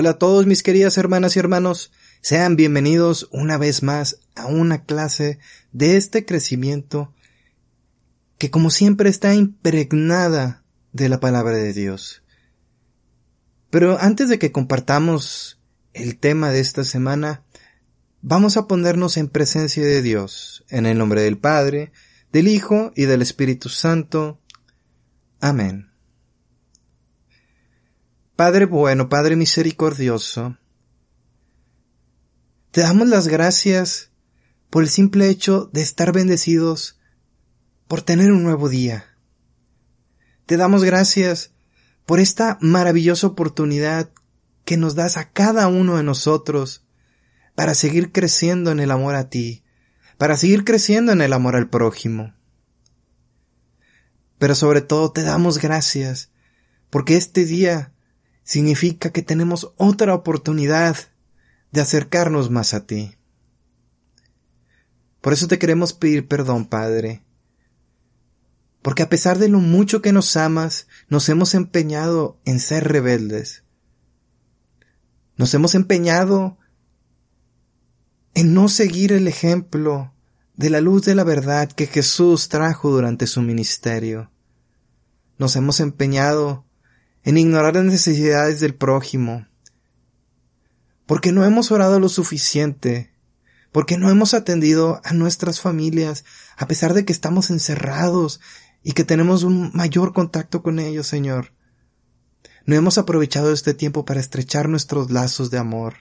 Hola a todos mis queridas hermanas y hermanos, sean bienvenidos una vez más a una clase de este crecimiento que como siempre está impregnada de la palabra de Dios. Pero antes de que compartamos el tema de esta semana, vamos a ponernos en presencia de Dios, en el nombre del Padre, del Hijo y del Espíritu Santo. Amén. Padre bueno, Padre misericordioso, te damos las gracias por el simple hecho de estar bendecidos por tener un nuevo día. Te damos gracias por esta maravillosa oportunidad que nos das a cada uno de nosotros para seguir creciendo en el amor a ti, para seguir creciendo en el amor al prójimo. Pero sobre todo te damos gracias porque este día significa que tenemos otra oportunidad de acercarnos más a ti. Por eso te queremos pedir perdón, Padre, porque a pesar de lo mucho que nos amas, nos hemos empeñado en ser rebeldes. Nos hemos empeñado en no seguir el ejemplo de la luz de la verdad que Jesús trajo durante su ministerio. Nos hemos empeñado en ignorar las necesidades del prójimo, porque no hemos orado lo suficiente, porque no hemos atendido a nuestras familias, a pesar de que estamos encerrados y que tenemos un mayor contacto con ellos, Señor. No hemos aprovechado este tiempo para estrechar nuestros lazos de amor.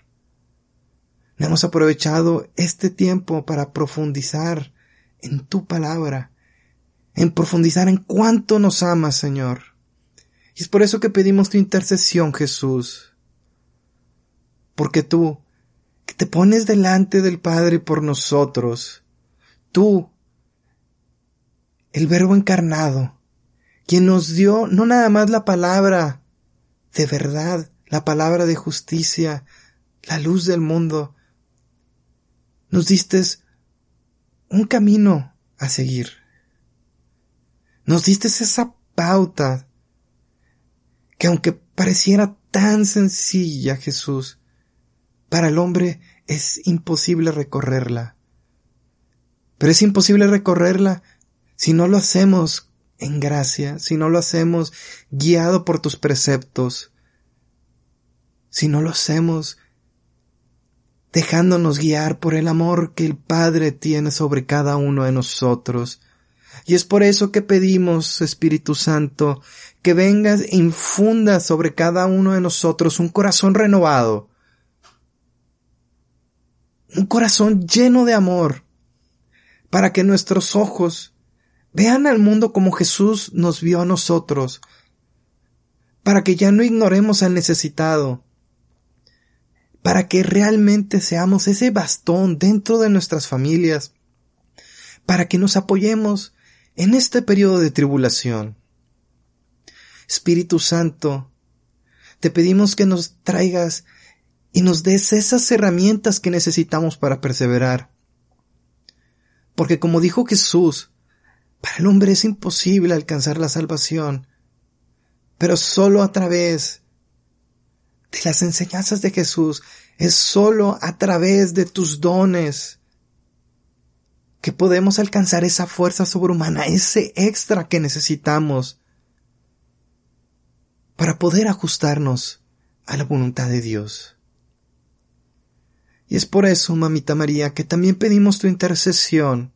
No hemos aprovechado este tiempo para profundizar en tu palabra, en profundizar en cuánto nos amas, Señor. Y es por eso que pedimos tu intercesión, Jesús. Porque tú, que te pones delante del Padre por nosotros, tú, el Verbo encarnado, quien nos dio no nada más la palabra de verdad, la palabra de justicia, la luz del mundo, nos diste un camino a seguir. Nos diste esa pauta que aunque pareciera tan sencilla Jesús, para el hombre es imposible recorrerla. Pero es imposible recorrerla si no lo hacemos en gracia, si no lo hacemos guiado por tus preceptos, si no lo hacemos dejándonos guiar por el amor que el Padre tiene sobre cada uno de nosotros, y es por eso que pedimos, Espíritu Santo, que vengas e infundas sobre cada uno de nosotros un corazón renovado, un corazón lleno de amor, para que nuestros ojos vean al mundo como Jesús nos vio a nosotros, para que ya no ignoremos al necesitado, para que realmente seamos ese bastón dentro de nuestras familias, para que nos apoyemos en este periodo de tribulación. Espíritu Santo, te pedimos que nos traigas y nos des esas herramientas que necesitamos para perseverar. Porque como dijo Jesús, para el hombre es imposible alcanzar la salvación, pero solo a través de las enseñanzas de Jesús. Es solo a través de tus dones que podemos alcanzar esa fuerza sobrehumana, ese extra que necesitamos para poder ajustarnos a la voluntad de Dios. Y es por eso, mamita María, que también pedimos tu intercesión,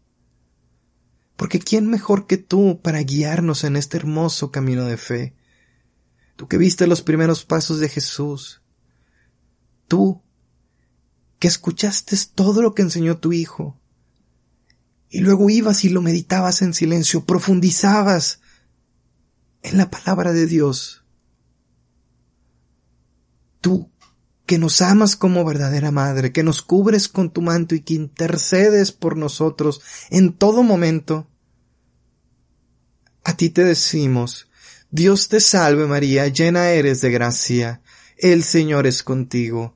porque ¿quién mejor que tú para guiarnos en este hermoso camino de fe? Tú que viste los primeros pasos de Jesús, tú que escuchaste todo lo que enseñó tu Hijo, y luego ibas y lo meditabas en silencio, profundizabas en la palabra de Dios. Tú que nos amas como verdadera madre, que nos cubres con tu manto y que intercedes por nosotros en todo momento. A ti te decimos, Dios te salve María, llena eres de gracia, el Señor es contigo,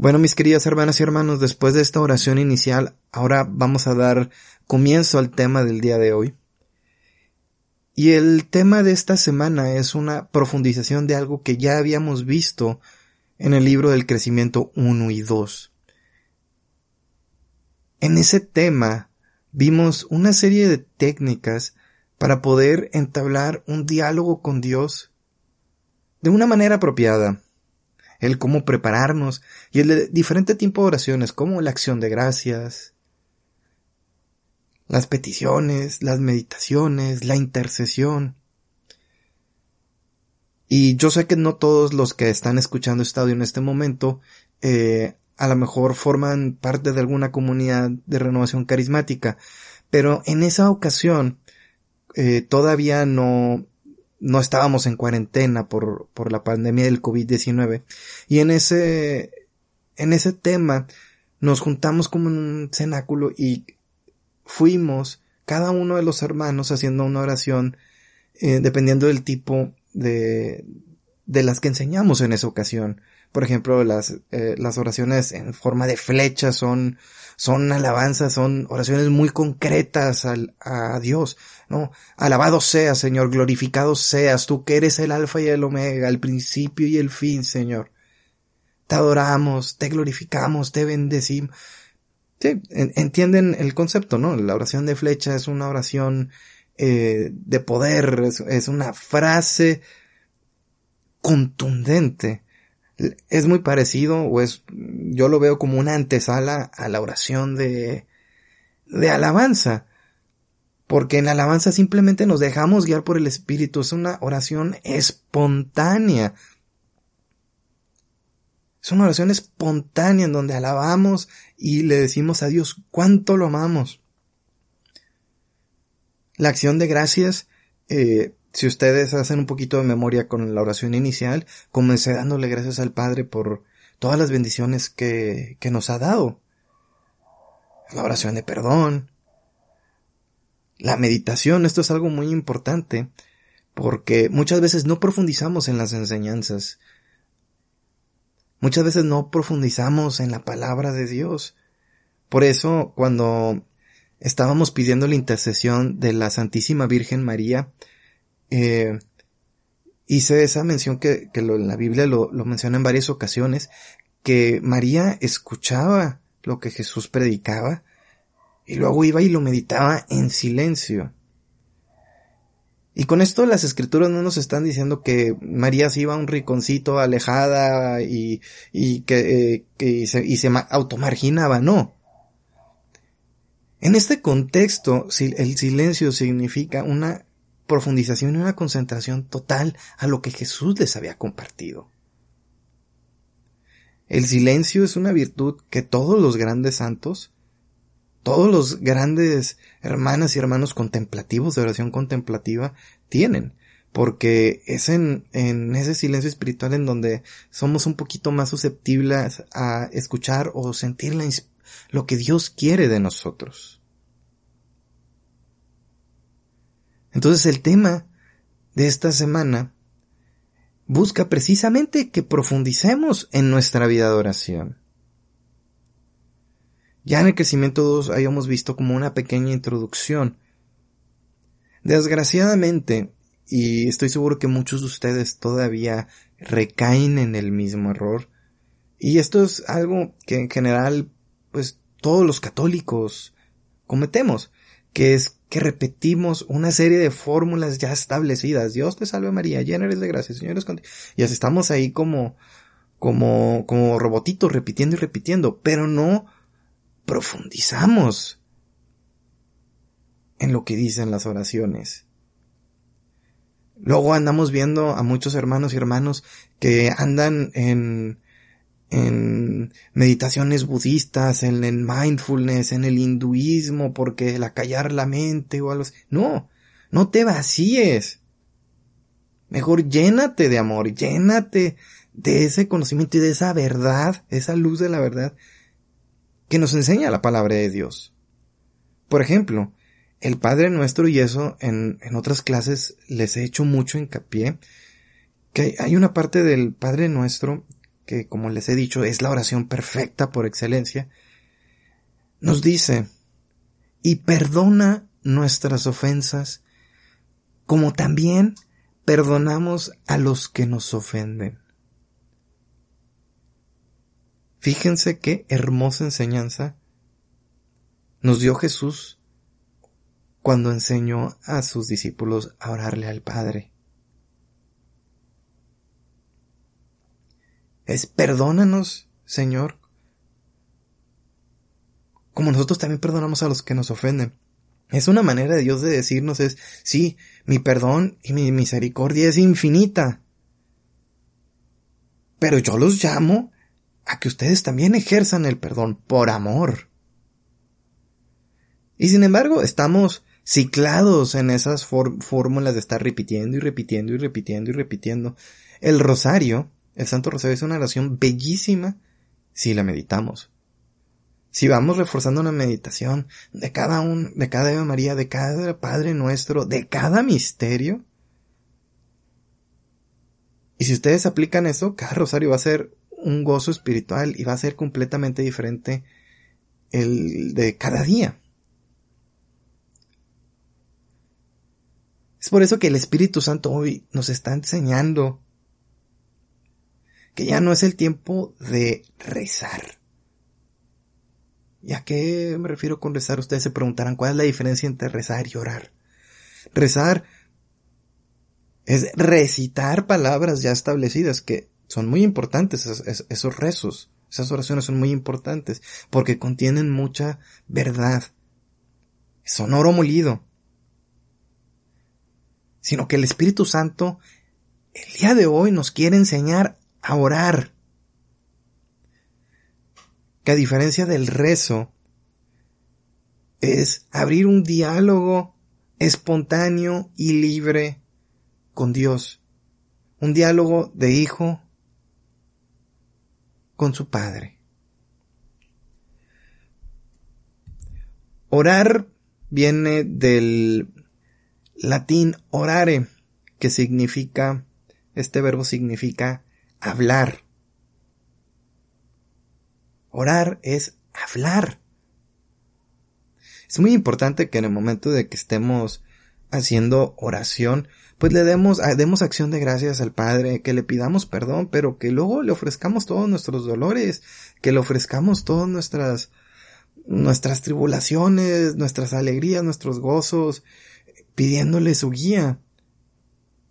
Bueno, mis queridas hermanas y hermanos, después de esta oración inicial, ahora vamos a dar comienzo al tema del día de hoy. Y el tema de esta semana es una profundización de algo que ya habíamos visto en el libro del crecimiento 1 y 2. En ese tema vimos una serie de técnicas para poder entablar un diálogo con Dios de una manera apropiada. El cómo prepararnos y el diferente tipo de oraciones como la acción de gracias, las peticiones, las meditaciones, la intercesión. Y yo sé que no todos los que están escuchando este audio en este momento eh, a lo mejor forman parte de alguna comunidad de renovación carismática, pero en esa ocasión eh, todavía no, no estábamos en cuarentena por, por la pandemia del COVID-19 y en ese, en ese tema nos juntamos como en un cenáculo y fuimos cada uno de los hermanos haciendo una oración eh, dependiendo del tipo de, de las que enseñamos en esa ocasión. Por ejemplo, las, eh, las oraciones en forma de flecha son, son alabanzas, son oraciones muy concretas al, a Dios, ¿no? Alabado seas, Señor, glorificado seas, tú que eres el alfa y el omega, el principio y el fin, Señor. Te adoramos, te glorificamos, te bendecimos. Sí, entienden el concepto, ¿no? La oración de flecha es una oración eh, de poder, es una frase contundente es muy parecido o es, yo lo veo como una antesala a la oración de, de alabanza. Porque en la alabanza simplemente nos dejamos guiar por el Espíritu. Es una oración espontánea. Es una oración espontánea en donde alabamos y le decimos a Dios cuánto lo amamos. La acción de gracias eh, si ustedes hacen un poquito de memoria con la oración inicial, comencé dándole gracias al Padre por todas las bendiciones que, que nos ha dado. La oración de perdón. La meditación, esto es algo muy importante, porque muchas veces no profundizamos en las enseñanzas. Muchas veces no profundizamos en la palabra de Dios. Por eso, cuando estábamos pidiendo la intercesión de la Santísima Virgen María, eh, hice esa mención que, lo, la Biblia lo, lo menciona en varias ocasiones, que María escuchaba lo que Jesús predicaba y luego iba y lo meditaba en silencio. Y con esto las escrituras no nos están diciendo que María se iba a un riconcito alejada y, y que, eh, se, y se automarginaba, no. En este contexto, el silencio significa una profundización y una concentración total a lo que Jesús les había compartido. El silencio es una virtud que todos los grandes santos, todos los grandes hermanas y hermanos contemplativos de oración contemplativa tienen, porque es en, ese silencio espiritual en donde somos un poquito más susceptibles a escuchar o sentir lo que Dios quiere de nosotros. Entonces el tema de esta semana busca precisamente que profundicemos en nuestra vida de oración. Ya en el crecimiento 2 habíamos visto como una pequeña introducción. Desgraciadamente, y estoy seguro que muchos de ustedes todavía recaen en el mismo error, y esto es algo que en general, pues todos los católicos cometemos, que es que repetimos una serie de fórmulas ya establecidas. Dios te salve María, llena eres de gracia, Señor es contigo. Y así estamos ahí como, como, como robotitos repitiendo y repitiendo, pero no profundizamos en lo que dicen las oraciones. Luego andamos viendo a muchos hermanos y hermanos que andan en, en meditaciones budistas, en el mindfulness, en el hinduismo, porque el acallar la mente o algo así. No, no te vacíes. Mejor llénate de amor, llénate de ese conocimiento y de esa verdad, esa luz de la verdad que nos enseña la palabra de Dios. Por ejemplo, el Padre Nuestro, y eso en, en otras clases les he hecho mucho hincapié, que hay una parte del Padre Nuestro que como les he dicho es la oración perfecta por excelencia, nos dice, y perdona nuestras ofensas, como también perdonamos a los que nos ofenden. Fíjense qué hermosa enseñanza nos dio Jesús cuando enseñó a sus discípulos a orarle al Padre. es perdónanos, Señor, como nosotros también perdonamos a los que nos ofenden. Es una manera de Dios de decirnos es, sí, mi perdón y mi misericordia es infinita. Pero yo los llamo a que ustedes también ejerzan el perdón por amor. Y sin embargo, estamos ciclados en esas fórmulas de estar repitiendo y repitiendo y repitiendo y repitiendo. El rosario el Santo Rosario es una oración bellísima si la meditamos. Si vamos reforzando una meditación de cada un, de cada Ave María, de cada Padre nuestro, de cada misterio. Y si ustedes aplican eso, cada rosario va a ser un gozo espiritual y va a ser completamente diferente el de cada día. Es por eso que el Espíritu Santo hoy nos está enseñando que ya no es el tiempo de rezar. ¿Y a qué me refiero con rezar? Ustedes se preguntarán cuál es la diferencia entre rezar y orar. Rezar es recitar palabras ya establecidas que son muy importantes esos, rezos. Esas oraciones son muy importantes porque contienen mucha verdad. Son oro molido. Sino que el Espíritu Santo el día de hoy nos quiere enseñar a orar. Que a diferencia del rezo, es abrir un diálogo espontáneo y libre con Dios. Un diálogo de hijo con su padre. Orar viene del latín orare, que significa, este verbo significa hablar. Orar es hablar. Es muy importante que en el momento de que estemos haciendo oración, pues le demos, demos acción de gracias al Padre, que le pidamos perdón, pero que luego le ofrezcamos todos nuestros dolores, que le ofrezcamos todas nuestras, nuestras tribulaciones, nuestras alegrías, nuestros gozos, pidiéndole su guía.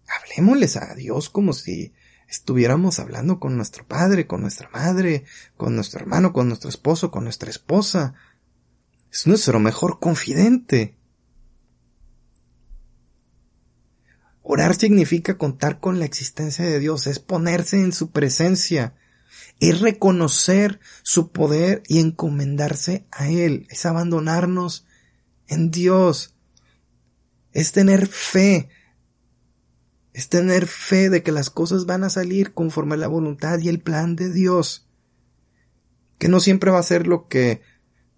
Hablemosles a Dios como si estuviéramos hablando con nuestro padre, con nuestra madre, con nuestro hermano, con nuestro esposo, con nuestra esposa. Es nuestro mejor confidente. Orar significa contar con la existencia de Dios, es ponerse en su presencia, es reconocer su poder y encomendarse a Él, es abandonarnos en Dios, es tener fe, es tener fe de que las cosas van a salir conforme a la voluntad y el plan de Dios. Que no siempre va a ser lo que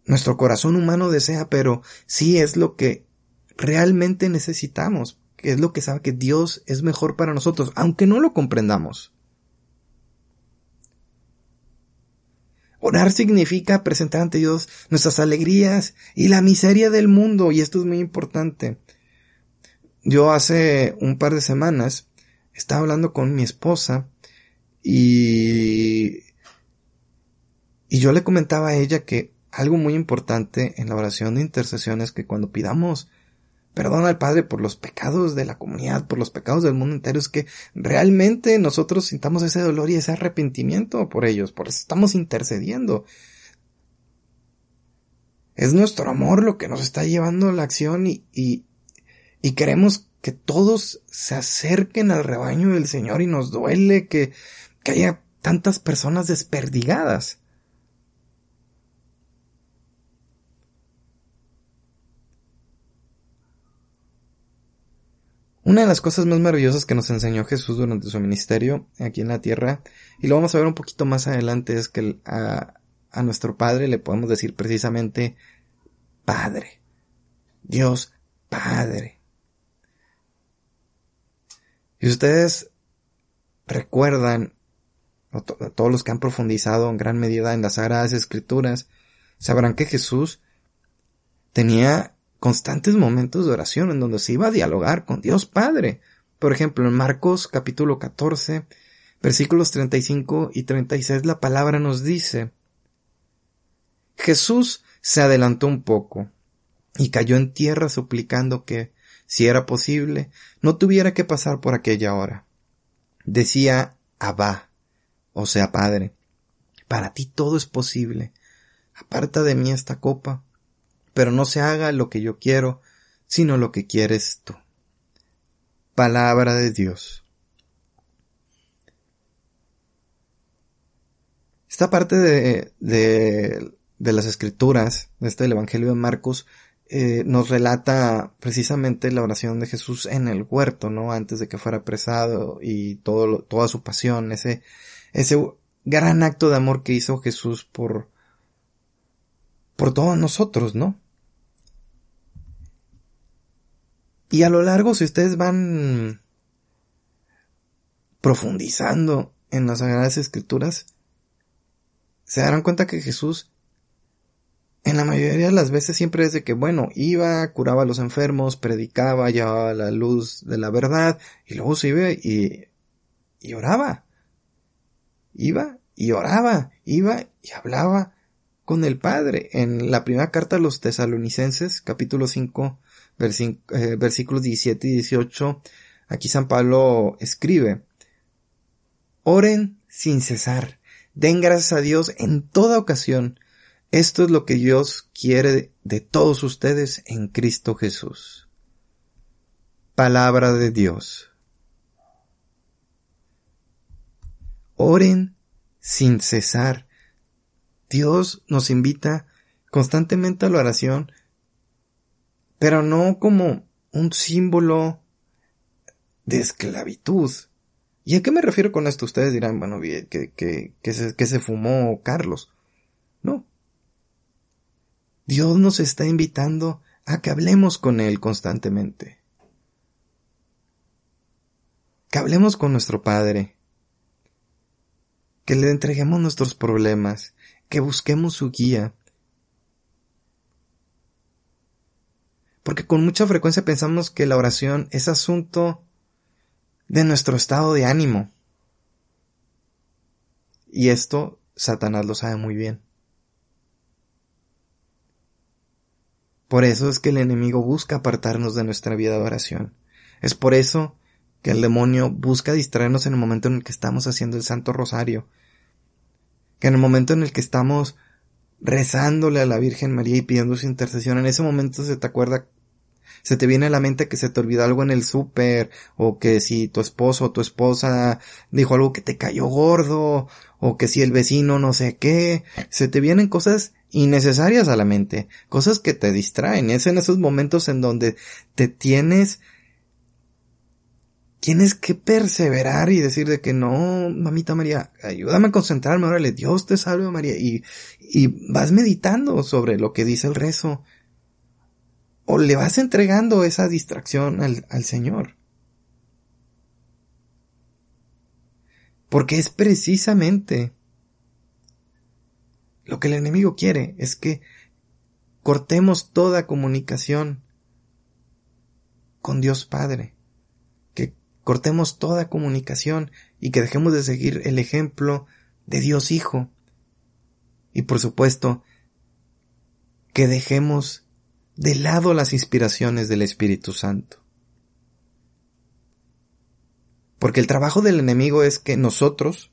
nuestro corazón humano desea, pero sí es lo que realmente necesitamos, que es lo que sabe que Dios es mejor para nosotros, aunque no lo comprendamos. Orar significa presentar ante Dios nuestras alegrías y la miseria del mundo, y esto es muy importante. Yo hace un par de semanas estaba hablando con mi esposa y, y yo le comentaba a ella que algo muy importante en la oración de intercesión es que cuando pidamos perdón al Padre por los pecados de la comunidad, por los pecados del mundo entero, es que realmente nosotros sintamos ese dolor y ese arrepentimiento por ellos, por eso estamos intercediendo. Es nuestro amor lo que nos está llevando a la acción y, queremos que todos se acerquen al rebaño del Señor y nos duele que haya tantas personas desperdigadas. Una de las cosas más maravillosas que nos enseñó Jesús durante su ministerio aquí en la tierra, y lo vamos a ver un poquito más adelante, es que a, nuestro Padre le podemos decir precisamente Padre. Dios Padre. Y ustedes recuerdan, todos los que han profundizado en gran medida en las Sagradas Escrituras, sabrán que Jesús tenía constantes momentos de oración en donde se iba a dialogar con Dios Padre. Por ejemplo, en Marcos capítulo 14, versículos 35 y 36, la palabra nos dice, Jesús se adelantó un poco y cayó en tierra suplicando que, si era posible, no tuviera que pasar por aquella hora. Decía Abba, o sea, Padre, para ti todo es posible. Aparta de mí esta copa, pero no se haga lo que yo quiero, sino lo que quieres tú. Palabra de Dios. Esta parte de, de, de las escrituras, este del Evangelio de Marcos, eh, nos relata precisamente la oración de Jesús en el huerto, ¿no? Antes de que fuera apresado y todo, toda su pasión, ese, ese gran acto de amor que hizo Jesús por, por todos nosotros, ¿no? Y a lo largo, si ustedes van profundizando en las Sagradas Escrituras, se darán cuenta que Jesús en la mayoría de las veces siempre es de que, bueno, iba, curaba a los enfermos, predicaba, llevaba la luz de la verdad, y luego se iba y, y oraba. Iba y oraba, iba y hablaba con el Padre. En la primera carta a los tesalonicenses, capítulo 5, eh, versículos 17 y 18, aquí San Pablo escribe, Oren sin cesar, den gracias a Dios en toda ocasión, esto es lo que Dios quiere de todos ustedes en Cristo Jesús. Palabra de Dios. Oren sin cesar. Dios nos invita constantemente a la oración, pero no como un símbolo de esclavitud. ¿Y a qué me refiero con esto? Ustedes dirán, bueno, que, que, que, se, fumó Carlos. No, Dios nos está invitando a que hablemos con Él constantemente. Que hablemos con nuestro Padre. Que le entreguemos nuestros problemas. Que busquemos su guía. Porque con mucha frecuencia pensamos que la oración es asunto de nuestro estado de ánimo. Y esto Satanás lo sabe muy bien. Por eso es que el enemigo busca apartarnos de nuestra vida de oración. Es por eso que el demonio busca distraernos en el momento en el que estamos haciendo el Santo Rosario. Que en el momento en el que estamos rezándole a la Virgen María y pidiendo su intercesión, en ese momento se te acuerda, se te viene a la mente que se te olvidó algo en el súper, o que si tu esposo o tu esposa dijo algo que te cayó gordo, o que si el vecino no sé qué, se te vienen cosas innecesarias a la mente, cosas que te distraen. Es en esos momentos en donde te tienes tienes que perseverar y decir de que no, mamita María, ayúdame a concentrarme, órale, Dios te salve María, y, y vas meditando sobre lo que dice el rezo, o le vas entregando esa distracción al, al Señor. Porque es precisamente lo que el enemigo quiere, es que cortemos toda comunicación con Dios Padre cortemos toda comunicación y que dejemos de seguir el ejemplo de Dios Hijo. Y por supuesto, que dejemos de lado las inspiraciones del Espíritu Santo. Porque el trabajo del enemigo es que nosotros,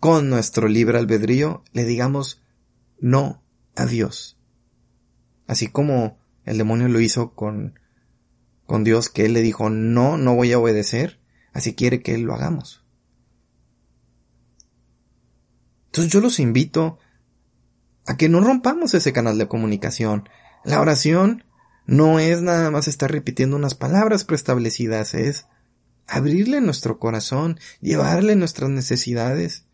con nuestro libre albedrío, le digamos no a Dios. Así como el demonio lo hizo con con Dios que Él le dijo, no, no voy a obedecer, así quiere que Él lo hagamos. Entonces yo los invito a que no rompamos ese canal de comunicación. La oración no es nada más estar repitiendo unas palabras preestablecidas, es abrirle nuestro corazón, llevarle nuestras necesidades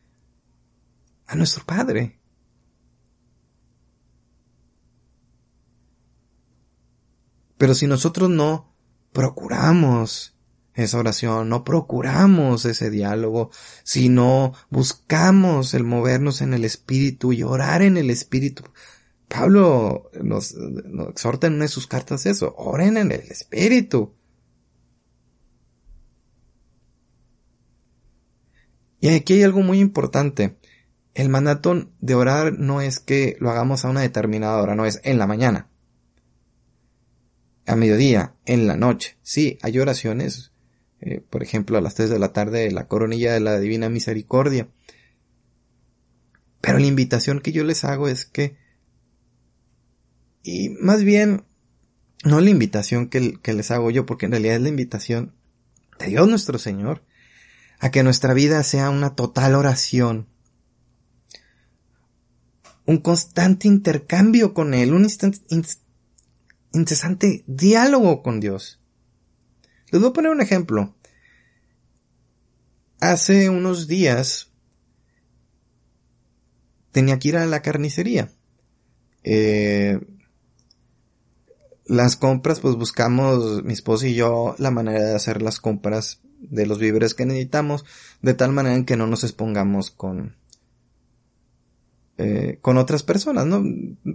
a nuestro Padre. Pero si nosotros no procuramos esa oración, no procuramos ese diálogo, sino buscamos el movernos en el Espíritu y orar en el Espíritu. Pablo nos, exhorta en una de sus cartas eso, oren en el Espíritu. Y aquí hay algo muy importante. El mandato de orar no es que lo hagamos a una determinada hora, no es en la mañana a mediodía, en la noche. Sí, hay oraciones, eh, por ejemplo, a las 3 de la tarde, la coronilla de la Divina Misericordia. Pero la invitación que yo les hago es que, y más bien, no la invitación que, que les hago yo, porque en realidad es la invitación de Dios nuestro Señor, a que nuestra vida sea una total oración, un constante intercambio con Él, un instante incesante diálogo con Dios. Les voy a poner un ejemplo. Hace unos días tenía que ir a la carnicería. Eh, las compras, pues buscamos, mi esposa y yo, la manera de hacer las compras de los víveres que necesitamos, de tal manera en que no nos expongamos con, eh, con otras personas, ¿no?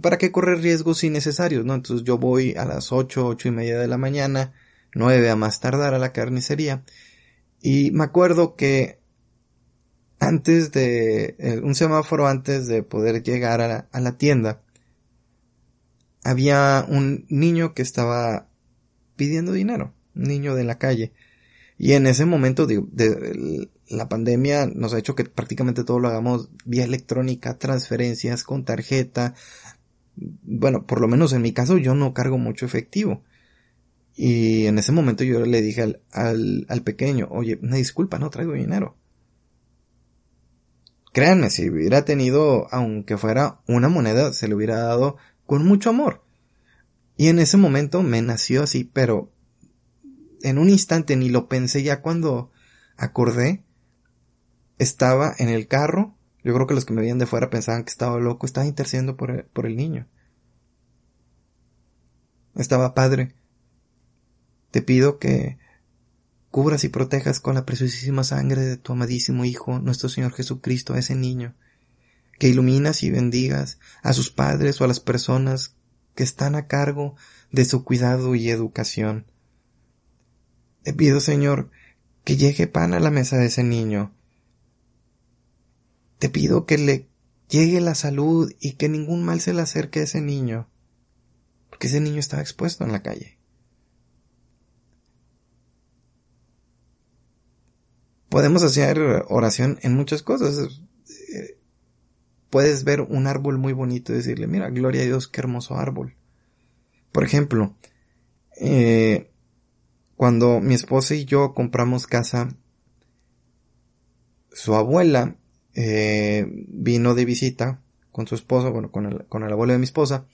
¿Para qué correr riesgos innecesarios, no? Entonces yo voy a las ocho, ocho y media de la mañana, nueve a más tardar a la carnicería, y me acuerdo que antes de, eh, un semáforo antes de poder llegar a la, tienda, había un niño que estaba pidiendo dinero, un niño de la calle, y en ese momento de, de, la pandemia nos ha hecho que prácticamente todo lo hagamos vía electrónica, transferencias con tarjeta. Bueno, por lo menos en mi caso yo no cargo mucho efectivo. Y en ese momento yo le dije al, al, al pequeño, oye, una disculpa, no traigo dinero. Créanme, si hubiera tenido, aunque fuera una moneda, se le hubiera dado con mucho amor. Y en ese momento me nació así, pero en un instante ni lo pensé ya cuando acordé estaba en el carro. Yo creo que los que me veían de fuera pensaban que estaba loco. Estaba intercediendo por el, por el niño. Estaba padre. Te pido que cubras y protejas con la preciosísima sangre de tu amadísimo Hijo, nuestro Señor Jesucristo, a ese niño. Que iluminas y bendigas a sus padres o a las personas que están a cargo de su cuidado y educación. Te pido, Señor, que llegue pan a la mesa de ese niño, te pido que le llegue la salud y que ningún mal se le acerque a ese niño, porque ese niño estaba expuesto en la calle. Podemos hacer oración en muchas cosas. Puedes ver un árbol muy bonito y decirle, mira, gloria a Dios, qué hermoso árbol. Por ejemplo, eh, cuando mi esposa y yo compramos casa, su abuela eh, vino de visita con su esposo, bueno, con el, con el abuelo de mi esposa,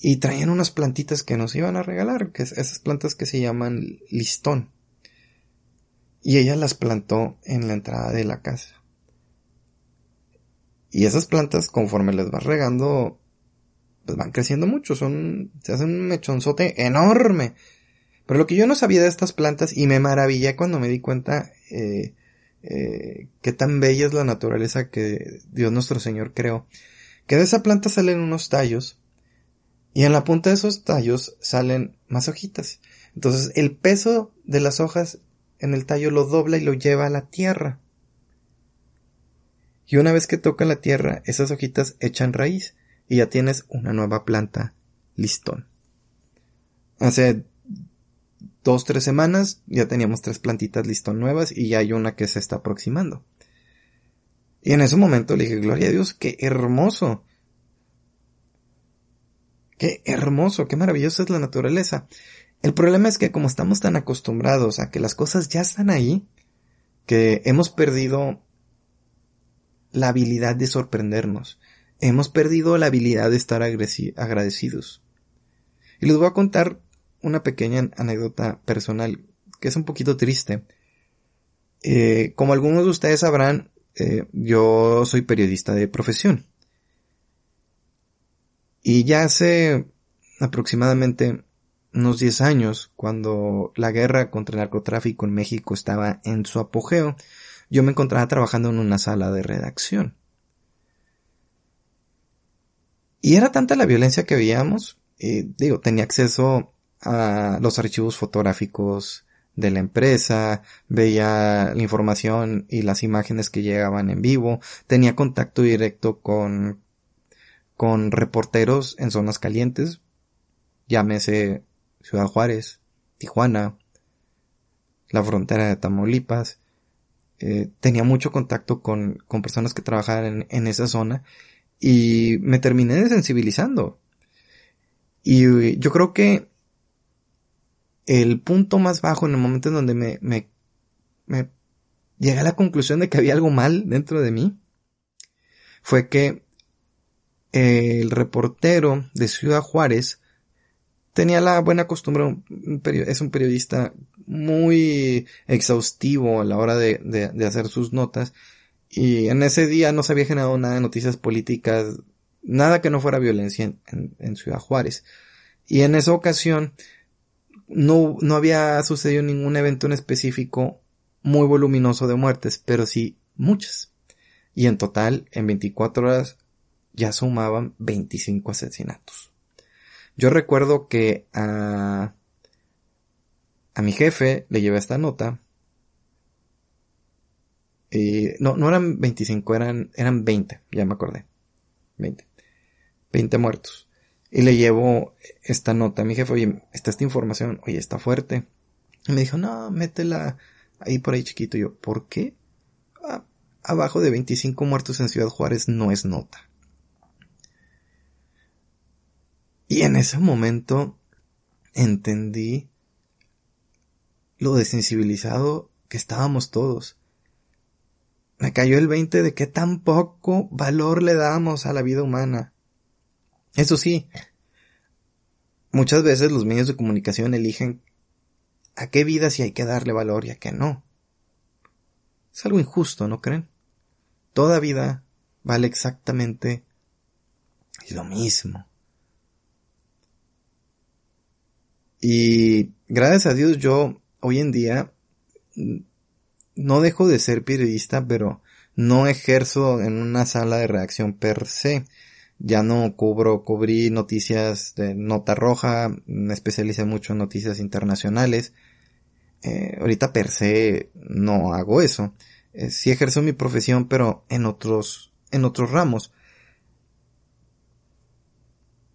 y traían unas plantitas que nos iban a regalar, que es esas plantas que se llaman listón. y ella las plantó en la entrada de la casa. Y esas plantas, conforme les vas regando, pues van creciendo mucho, son, se hacen un mechonzote enorme. Pero lo que yo no sabía de estas plantas, y me maravillé cuando me di cuenta, eh, eh, qué tan bella es la naturaleza que Dios nuestro Señor creó, que de esa planta salen unos tallos, y en la punta de esos tallos salen más hojitas. Entonces el peso de las hojas en el tallo lo dobla y lo lleva a la tierra. Y una vez que toca la tierra, esas hojitas echan raíz y ya tienes una nueva planta listón. Hace dos, tres semanas ya teníamos tres plantitas listón nuevas y ya hay una que se está aproximando. Y en ese momento le dije, gloria a Dios, qué hermoso. Qué hermoso, qué maravillosa es la naturaleza. El problema es que como estamos tan acostumbrados a que las cosas ya están ahí, que hemos perdido la habilidad de sorprendernos. Hemos perdido la habilidad de estar agradecidos. Y les voy a contar una pequeña anécdota personal que es un poquito triste. Eh, como algunos de ustedes sabrán, eh, yo soy periodista de profesión. Y ya hace aproximadamente unos 10 años, cuando la guerra contra el narcotráfico en México estaba en su apogeo, yo me encontraba trabajando en una sala de redacción. Y era tanta la violencia que veíamos, eh, digo, tenía acceso a los archivos fotográficos de la empresa, veía la información y las imágenes que llegaban en vivo, tenía contacto directo con, con reporteros en zonas calientes, llámese Ciudad Juárez, Tijuana, la frontera de Tamaulipas, eh, tenía mucho contacto con, con personas que trabajaban en, en, esa zona y me terminé desensibilizando. Y yo creo que el punto más bajo en el momento en donde me, me, me llegué a la conclusión de que había algo mal dentro de mí fue que el reportero de Ciudad Juárez tenía la buena costumbre, es un periodista muy exhaustivo a la hora de, hacer sus notas y en ese día no se había generado nada de noticias políticas, nada que no fuera violencia en, en, Ciudad Juárez. Y en esa ocasión no, no había sucedido ningún evento en específico muy voluminoso de muertes, pero sí muchas. Y en total, en 24 horas, ya sumaban 25 asesinatos. Yo recuerdo que a, a mi jefe le llevé esta nota. Y no, no eran 25, eran, eran 20, ya me acordé. 20. 20 muertos. Y le llevo esta nota a mi jefe, oye, está esta información, oye, está fuerte. Y me dijo, no, métela ahí por ahí chiquito. Y yo, ¿por qué? Ah, abajo de 25 muertos en Ciudad Juárez no es nota. Y en ese momento entendí lo desensibilizado que estábamos todos. Me cayó el 20 de que tan poco valor le damos a la vida humana. Eso sí, muchas veces los medios de comunicación eligen a qué vida sí hay que darle valor y a qué no. Es algo injusto, ¿no creen? Toda vida vale exactamente lo mismo. Y gracias a Dios yo hoy en día no dejo de ser periodista, pero no ejerzo en una sala de reacción per se. Ya no cubro, cubrí noticias de nota roja, me especialicé mucho en noticias internacionales. Eh, ahorita per se no hago eso. Eh, sí ejerzo mi profesión, pero en otros, en otros ramos.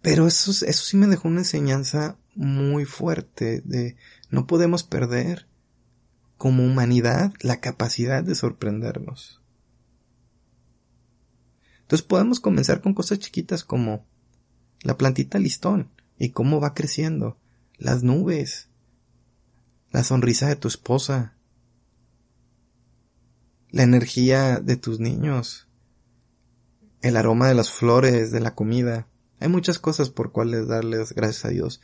Pero eso, eso sí me dejó una enseñanza muy fuerte de no podemos perder como humanidad la capacidad de sorprendernos. Entonces podemos comenzar con cosas chiquitas como la plantita listón y cómo va creciendo, las nubes, la sonrisa de tu esposa, la energía de tus niños, el aroma de las flores, de la comida. Hay muchas cosas por cuales darles gracias a Dios.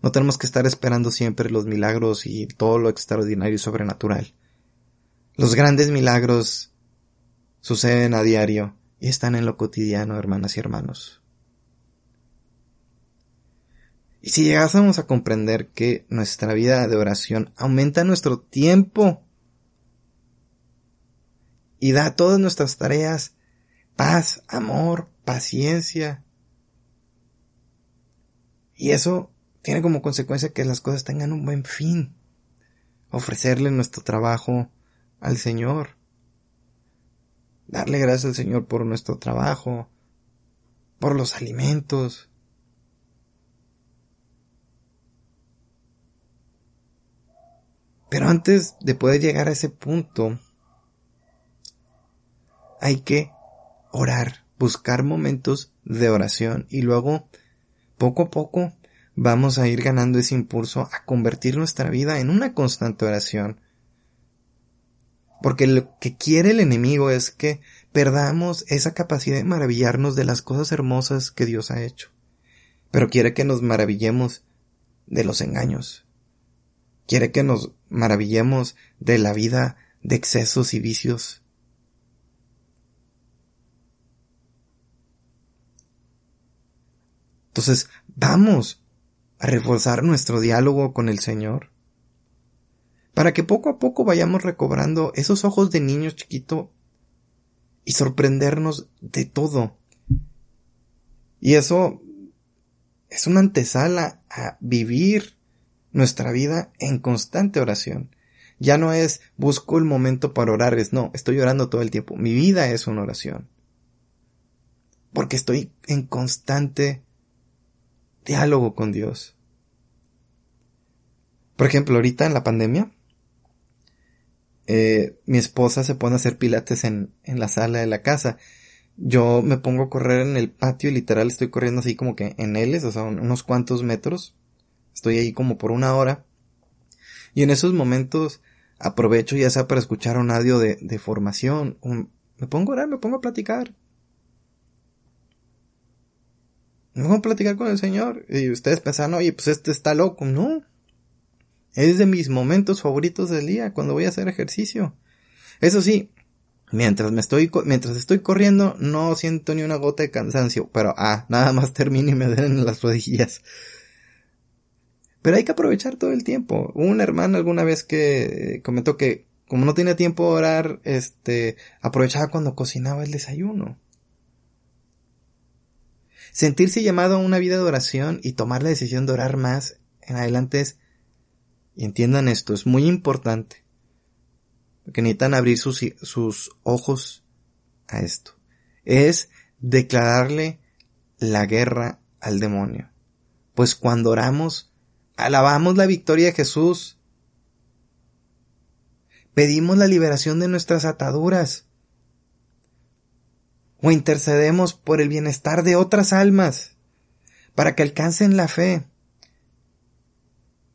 No tenemos que estar esperando siempre los milagros y todo lo extraordinario y sobrenatural. Los grandes milagros suceden a diario y están en lo cotidiano, hermanas y hermanos. Y si llegásemos a comprender que nuestra vida de oración aumenta nuestro tiempo y da a todas nuestras tareas paz, amor, paciencia. Y eso tiene como consecuencia que las cosas tengan un buen fin. Ofrecerle nuestro trabajo al Señor. Darle gracias al Señor por nuestro trabajo, por los alimentos. Pero antes de poder llegar a ese punto, hay que orar, buscar momentos de oración y luego, poco a poco, vamos a ir ganando ese impulso a convertir nuestra vida en una constante oración. Porque lo que quiere el enemigo es que perdamos esa capacidad de maravillarnos de las cosas hermosas que Dios ha hecho. Pero quiere que nos maravillemos de los engaños. Quiere que nos maravillemos de la vida de excesos y vicios Entonces, vamos a reforzar nuestro diálogo con el Señor. Para que poco a poco vayamos recobrando esos ojos de niño chiquito y sorprendernos de todo. Y eso es una antesala a vivir nuestra vida en constante oración. Ya no es busco el momento para orar, es no, estoy orando todo el tiempo. Mi vida es una oración. Porque estoy en constante diálogo con Dios. Por ejemplo, ahorita en la pandemia, eh, mi esposa se pone a hacer pilates en, en la sala de la casa. Yo me pongo a correr en el patio y literal estoy corriendo así como que en L, o sea, unos cuantos metros. Estoy ahí como por una hora. Y en esos momentos aprovecho ya sea para escuchar un audio de, de formación. me pongo a orar, me pongo a platicar. Vamos a platicar con el Señor. Y ustedes pensan, oye, pues este está loco. No. Es de mis momentos favoritos del día cuando voy a hacer ejercicio. Eso sí, mientras me estoy, mientras estoy corriendo, no siento ni una gota de cansancio. Pero, ah, nada más termino y me den las rodillas. Pero hay que aprovechar todo el tiempo. Una hermana alguna vez que comentó que como no tenía tiempo de orar, este, aprovechaba cuando cocinaba el desayuno. Sentirse llamado a una vida de oración y tomar la decisión de orar más en adelante es, y entiendan esto, es muy importante, porque necesitan abrir sus, sus ojos a esto. Es declararle la guerra al demonio. Pues cuando oramos, alabamos la victoria de Jesús. Pedimos la liberación de nuestras ataduras o intercedemos por el bienestar de otras almas para que alcancen la fe.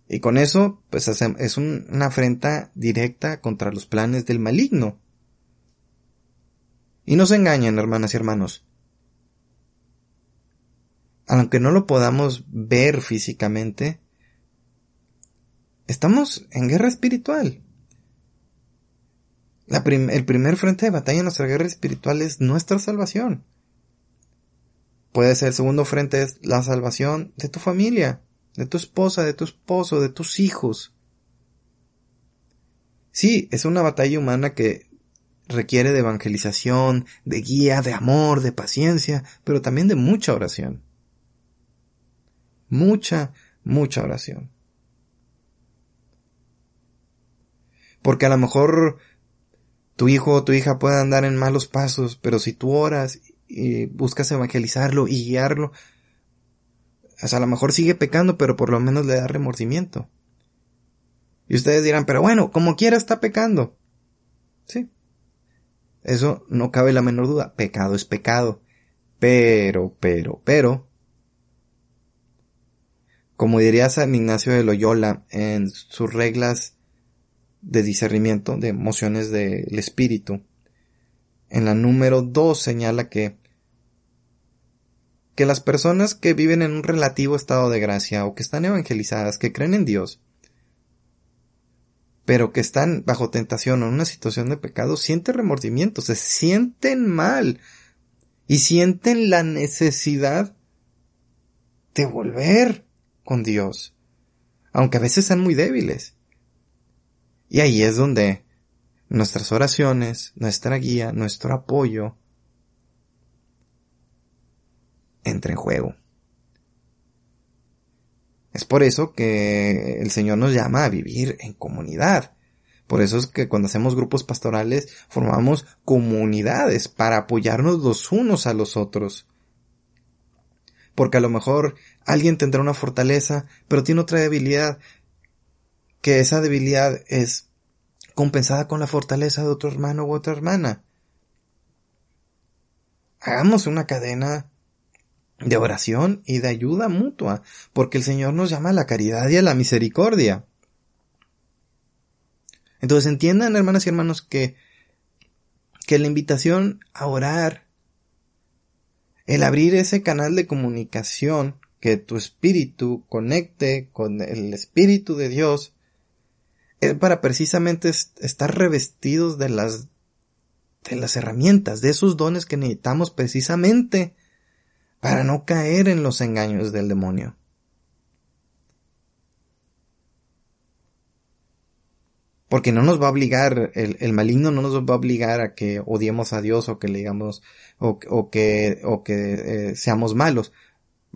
Y con eso, pues es una afrenta directa contra los planes del maligno. Y no se engañen, hermanas y hermanos. Aunque no lo podamos ver físicamente, estamos en guerra espiritual el primer frente de batalla en nuestra guerra espiritual es nuestra salvación. Puede ser el segundo frente es la salvación de tu familia, de tu esposa, de tu esposo, de tus hijos. Sí, es una batalla humana que requiere de evangelización, de guía, de amor, de paciencia, pero también de mucha oración. Mucha, mucha oración. Porque a lo mejor tu hijo o tu hija puede andar en malos pasos, pero si tú oras y buscas evangelizarlo y guiarlo, a lo mejor sigue pecando, pero por lo menos le da remordimiento. Y ustedes dirán, pero bueno, como quiera está pecando. Sí. Eso no cabe la menor duda. Pecado es pecado. Pero, pero, pero. Como diría San Ignacio de Loyola en sus reglas de discernimiento de emociones del espíritu. En la número 2 señala que que las personas que viven en un relativo estado de gracia o que están evangelizadas, que creen en Dios, pero que están bajo tentación o en una situación de pecado, sienten remordimiento, se sienten mal y sienten la necesidad de volver con Dios, aunque a veces sean muy débiles. Y ahí es donde nuestras oraciones, nuestra guía, nuestro apoyo entra en juego. Es por eso que el Señor nos llama a vivir en comunidad. Por eso es que cuando hacemos grupos pastorales formamos comunidades para apoyarnos los unos a los otros. Porque a lo mejor alguien tendrá una fortaleza, pero tiene otra debilidad, que esa debilidad es compensada con la fortaleza de otro hermano u otra hermana. Hagamos una cadena de oración y de ayuda mutua, porque el Señor nos llama a la caridad y a la misericordia. Entonces entiendan, hermanas y hermanos, que, que la invitación a orar, el abrir ese canal de comunicación, que tu espíritu conecte con el espíritu de Dios, es para precisamente estar revestidos de las, de las herramientas, de esos dones que necesitamos precisamente para no caer en los engaños del demonio. Porque no nos va a obligar, el, maligno no nos va a obligar a que odiemos a Dios o que le digamos, o, que, o que eh, seamos malos.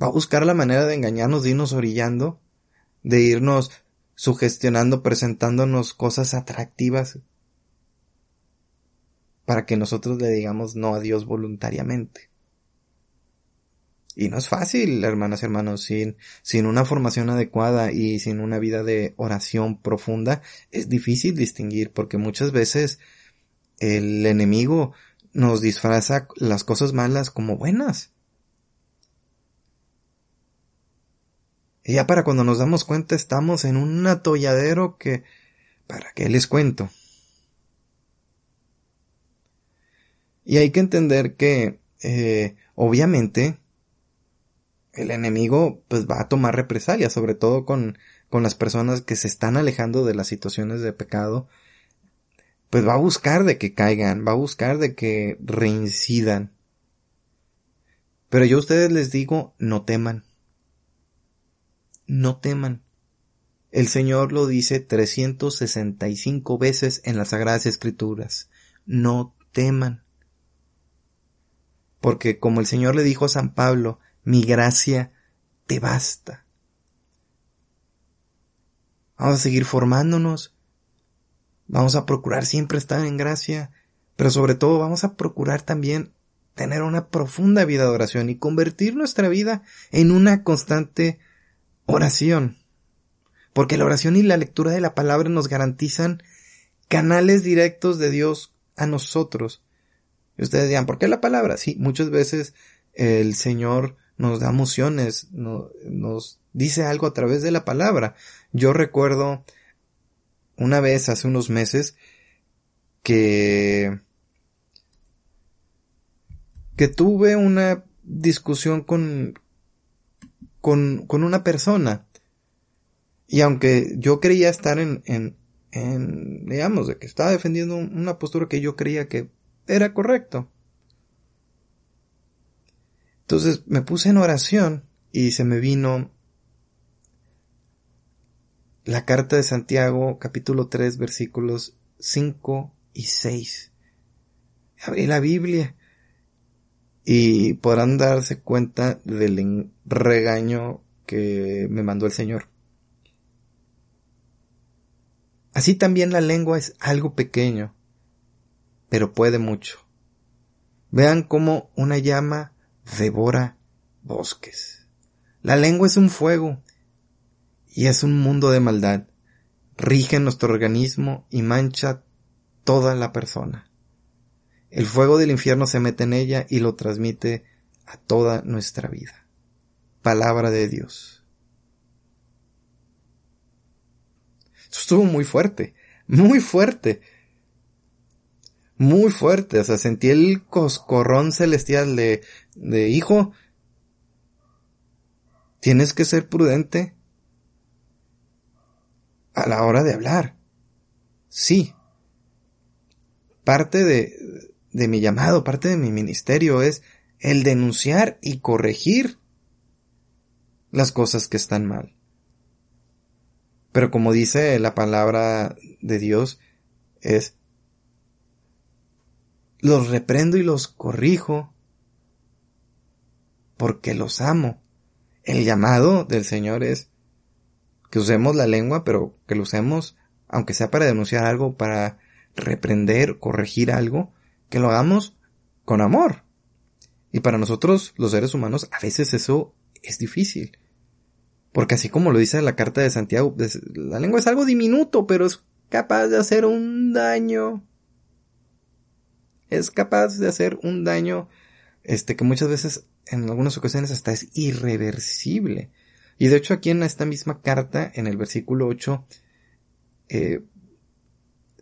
Va a buscar la manera de engañarnos, de irnos orillando, de irnos sugestionando, presentándonos cosas atractivas para que nosotros le digamos no a Dios voluntariamente. Y no es fácil, hermanas hermanos, sin, sin una formación adecuada y sin una vida de oración profunda, es difícil distinguir porque muchas veces el enemigo nos disfraza las cosas malas como buenas. Y ya para cuando nos damos cuenta estamos en un atolladero que, ¿para qué les cuento? Y hay que entender que, eh, obviamente, el enemigo pues va a tomar represalias, sobre todo con, con las personas que se están alejando de las situaciones de pecado, pues va a buscar de que caigan, va a buscar de que reincidan. Pero yo a ustedes les digo, no teman. No teman. El Señor lo dice 365 veces en las Sagradas Escrituras. No teman. Porque como el Señor le dijo a San Pablo, mi gracia te basta. Vamos a seguir formándonos, vamos a procurar siempre estar en gracia, pero sobre todo vamos a procurar también tener una profunda vida de oración y convertir nuestra vida en una constante oración. Porque la oración y la lectura de la palabra nos garantizan canales directos de Dios a nosotros. Y ustedes dirán, ¿por qué la palabra? Sí, muchas veces el Señor nos da emociones, nos dice algo a través de la palabra. Yo recuerdo una vez hace unos meses que que tuve una discusión con con, con una persona y aunque yo creía estar en, en, en digamos de que estaba defendiendo una postura que yo creía que era correcto entonces me puse en oración y se me vino la carta de Santiago capítulo 3 versículos 5 y 6. Abrí la Biblia y podrán darse cuenta del regaño que me mandó el Señor. Así también la lengua es algo pequeño, pero puede mucho. Vean cómo una llama devora bosques. La lengua es un fuego y es un mundo de maldad. Rige nuestro organismo y mancha toda la persona. El fuego del infierno se mete en ella y lo transmite a toda nuestra vida. Palabra de Dios. estuvo muy fuerte, muy fuerte muy fuerte, o sea, sentí el coscorrón celestial de, de hijo, tienes que ser prudente a la hora de hablar. Sí. Parte de, de mi llamado, parte de mi ministerio es el denunciar y corregir las cosas que están mal. Pero como dice la palabra de Dios, es los reprendo y los corrijo porque los amo. El llamado del Señor es que usemos la lengua, pero que lo usemos, aunque sea para denunciar algo, para reprender, corregir algo, que lo hagamos con amor. Y para nosotros, los seres humanos, a veces eso es difícil. Porque así como lo dice la carta de Santiago, pues, la lengua es algo diminuto, pero es capaz de hacer un daño. Es capaz de hacer un daño, este, que muchas veces, en algunas ocasiones hasta es irreversible. Y de hecho aquí en esta misma carta, en el versículo 8, eh,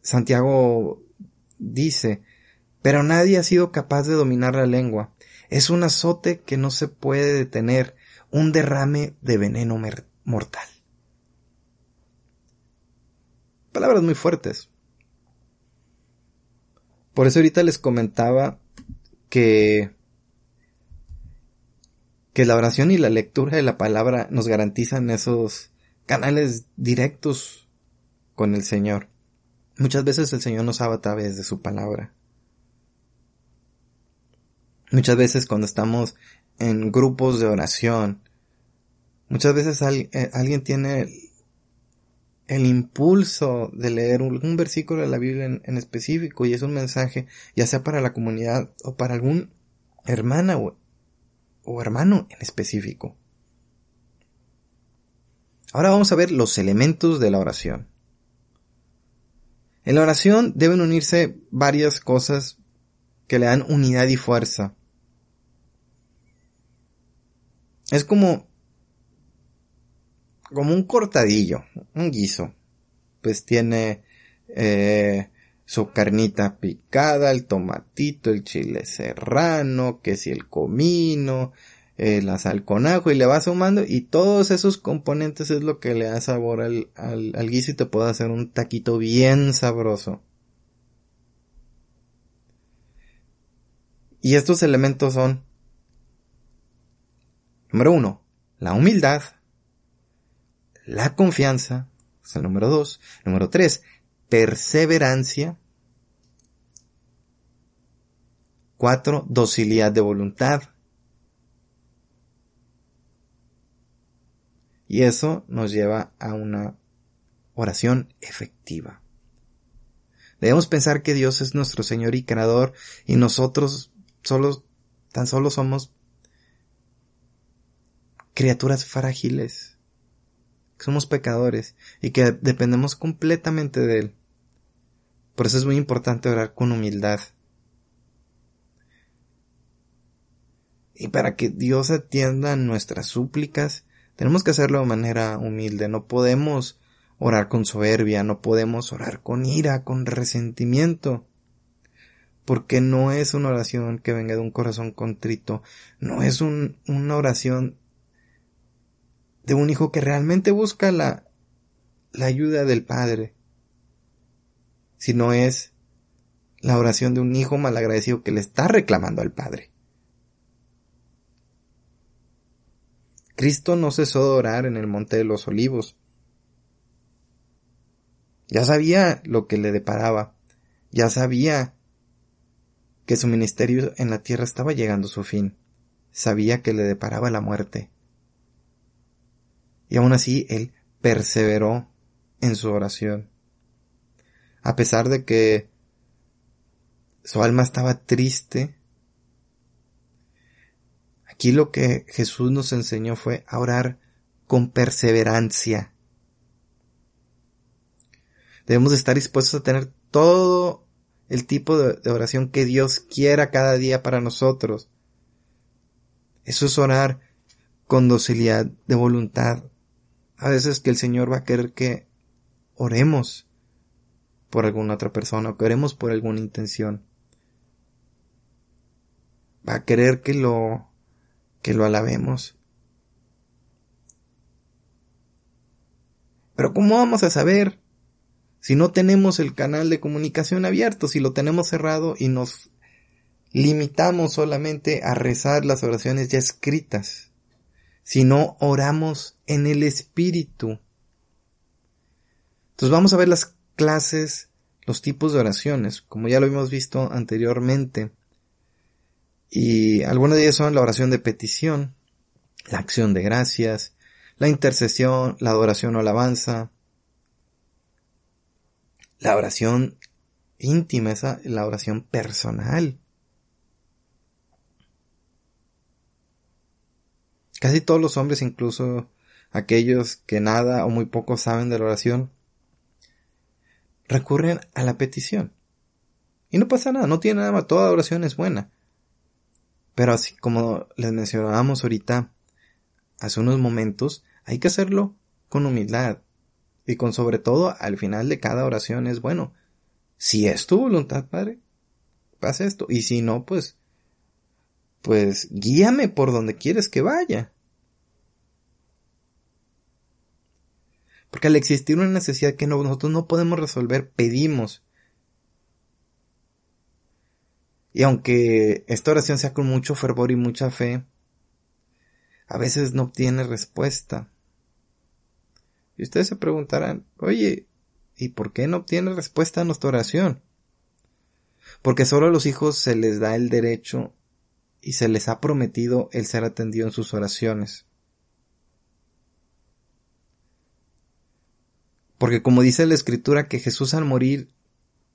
Santiago dice, pero nadie ha sido capaz de dominar la lengua. Es un azote que no se puede detener, un derrame de veneno mortal. Palabras muy fuertes. Por eso ahorita les comentaba que que la oración y la lectura de la palabra nos garantizan esos canales directos con el Señor. Muchas veces el Señor nos habla a través de su palabra. Muchas veces cuando estamos en grupos de oración, muchas veces eh, alguien tiene el, impulso de leer un, versículo de la Biblia en, específico y es un mensaje, ya sea para la comunidad o para algún hermana o o hermano en específico. Ahora vamos a ver los elementos de la oración. En la oración deben unirse varias cosas que le dan unidad y fuerza. Es como como un cortadillo, un guiso. Pues tiene eh, su carnita picada, el tomatito, el chile serrano, que si el comino, eh, la sal con ajo y le va sumando y todos esos componentes es lo que le da sabor al, al, al guiso y te puede hacer un taquito bien sabroso. Y estos elementos son, número uno, la humildad, la confianza, es el número dos, número tres, perseverancia. Cuatro, docilidad de voluntad. Y eso nos lleva a una oración efectiva. Debemos pensar que Dios es nuestro Señor y Creador y nosotros solo, tan solo somos criaturas frágiles somos pecadores y que dependemos completamente de Él. Por eso es muy importante orar con humildad. Y para que Dios atienda nuestras súplicas, tenemos que hacerlo de manera humilde. No podemos orar con soberbia, no podemos orar con ira, con resentimiento. Porque no es una oración que venga de un corazón contrito, no es una oración de un hijo que realmente busca la, la ayuda del Padre, sino es la oración de un hijo malagradecido que le está reclamando al Padre. Cristo no cesó de orar en el Monte de los Olivos. Ya sabía lo que le deparaba, ya sabía que su ministerio en la tierra estaba llegando a su fin, sabía que le deparaba la muerte. Y aún así él perseveró en su oración. A pesar de que su alma estaba triste, aquí lo que Jesús nos enseñó fue a orar con perseverancia. Debemos estar dispuestos a tener todo el tipo de, oración que Dios quiera cada día para nosotros. Eso es orar con docilidad de voluntad, a veces que el Señor va a querer que oremos por alguna otra persona o que oremos por alguna intención. Va a querer que lo que lo alabemos. Pero ¿cómo vamos a saber Si no tenemos el canal de comunicación abierto, si lo tenemos cerrado y nos limitamos solamente a rezar las oraciones ya escritas, si no oramos en el Espíritu. Entonces vamos a ver las clases, los tipos de oraciones, como ya lo hemos visto anteriormente. Y algunas de ellas son la oración de petición, la acción de gracias, la intercesión, la adoración o alabanza, la oración íntima, esa, la oración personal. Casi todos los hombres, incluso aquellos que nada o muy poco saben de la oración, recurren a la petición. Y no pasa nada, no tiene nada toda oración es buena. Pero así como les mencionábamos ahorita, hace unos momentos, hay que hacerlo con humildad. Y con sobre todo, al final de cada oración es bueno. Si es tu voluntad, Padre, pasa esto. Y si no, pues, pues guíame por donde quieres que vaya. Porque al existir una necesidad que nosotros no podemos resolver, pedimos. Y aunque esta oración sea con mucho fervor y mucha fe, a veces no obtiene respuesta. Y ustedes se preguntarán, oye, ¿y por qué no obtiene respuesta a nuestra oración? Porque solo a los hijos se les da el derecho y se les ha prometido el ser atendido en sus oraciones. Porque como dice la escritura que Jesús al morir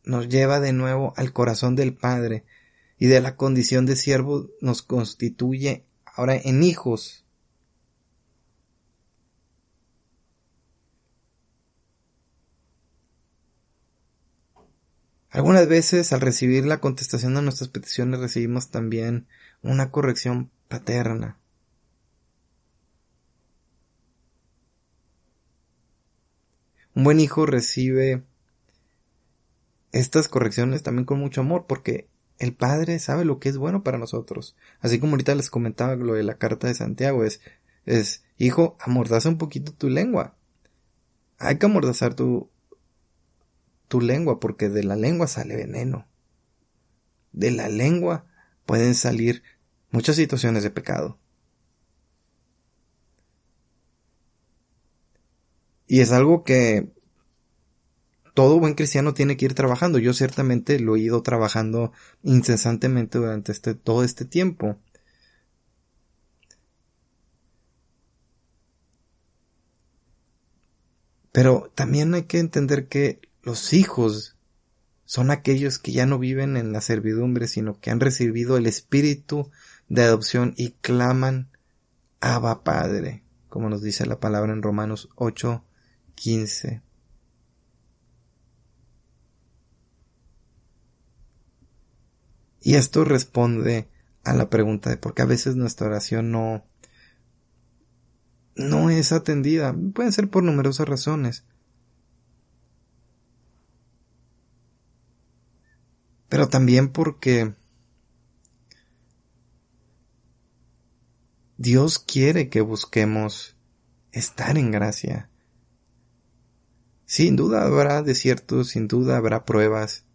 nos lleva de nuevo al corazón del Padre y de la condición de siervo nos constituye ahora en hijos. Algunas veces al recibir la contestación de nuestras peticiones recibimos también una corrección paterna. Un buen hijo recibe estas correcciones también con mucho amor porque el Padre sabe lo que es bueno para nosotros. Así como ahorita les comentaba lo de la carta de Santiago es, es, hijo, amordaza un poquito tu lengua. Hay que amordazar tu, tu lengua porque de la lengua sale veneno. De la lengua pueden salir muchas situaciones de pecado. Y es algo que todo buen cristiano tiene que ir trabajando. Yo ciertamente lo he ido trabajando incesantemente durante este, todo este tiempo. Pero también hay que entender que los hijos son aquellos que ya no viven en la servidumbre, sino que han recibido el espíritu de adopción y claman Abba Padre, como nos dice la palabra en Romanos 8, 15. Y esto responde a la pregunta de por qué a veces nuestra oración no, no es atendida. Pueden ser por numerosas razones. Pero también porque Dios quiere que busquemos estar en gracia. Sin duda habrá desiertos, sin duda habrá pruebas.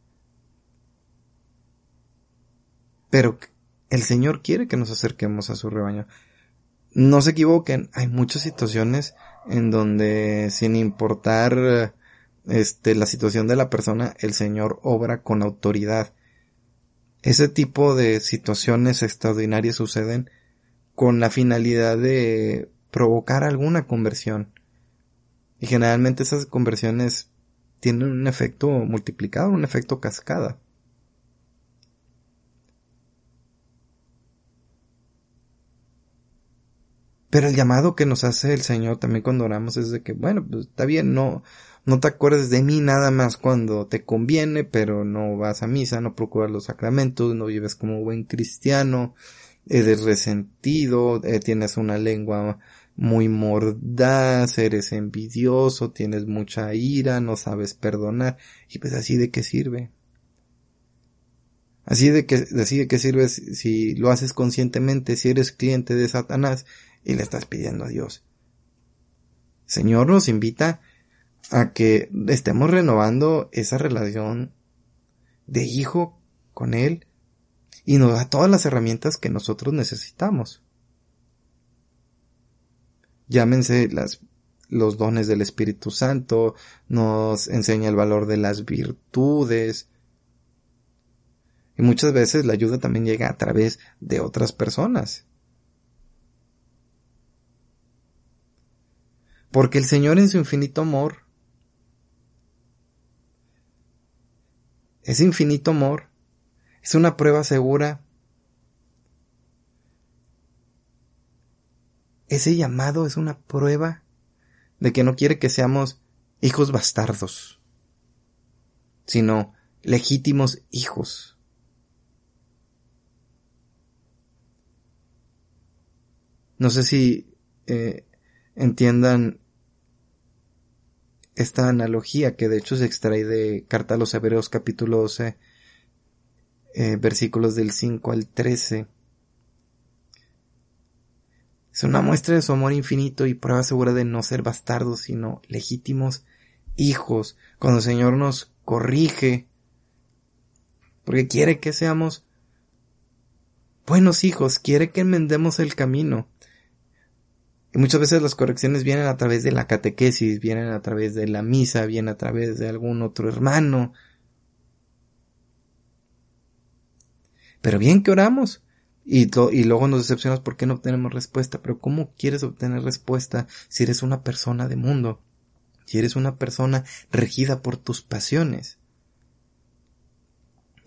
Pero el Señor quiere que nos acerquemos a su rebaño. No se equivoquen, hay muchas situaciones en donde sin importar este la situación de la persona, el Señor obra con autoridad. Ese tipo de situaciones extraordinarias suceden con la finalidad de provocar alguna conversión. Y generalmente esas conversiones tienen un efecto multiplicado, un efecto cascada. Pero el llamado que nos hace el Señor también cuando oramos es de que, bueno, pues está bien, no, no te acuerdes de mí nada más cuando te conviene, pero no vas a misa, no procuras los sacramentos, no vives como buen cristiano, eres resentido, eh, tienes una lengua muy mordaz, eres envidioso, tienes mucha ira, no sabes perdonar, y pues así de qué sirve. Así de que, así de qué sirve si lo haces conscientemente, si eres cliente de Satanás y le estás pidiendo a Dios. Señor nos invita a que estemos renovando esa relación de hijo con Él y nos da todas las herramientas que nosotros necesitamos. Llámense las, los dones del Espíritu Santo, nos enseña el valor de las virtudes. Y muchas veces la ayuda también llega a través de otras personas. Porque el Señor en su infinito amor, ese infinito amor, es una prueba segura. Ese llamado es una prueba de que no quiere que seamos hijos bastardos, sino legítimos hijos. No sé si eh, entiendan esta analogía que de hecho se extrae de Carta a los Hebreos capítulo 12, eh, versículos del 5 al 13. Es una muestra de su amor infinito y prueba segura de no ser bastardos, sino legítimos hijos. Cuando el Señor nos corrige, porque quiere que seamos buenos hijos, quiere que enmendemos el camino. Y muchas veces las correcciones vienen a través de la catequesis, vienen a través de la misa, vienen a través de algún otro hermano. Pero bien que oramos. Y, luego nos decepcionamos porque no obtenemos respuesta. Pero ¿cómo quieres obtener respuesta si eres una persona de mundo? Si eres una persona regida por tus pasiones.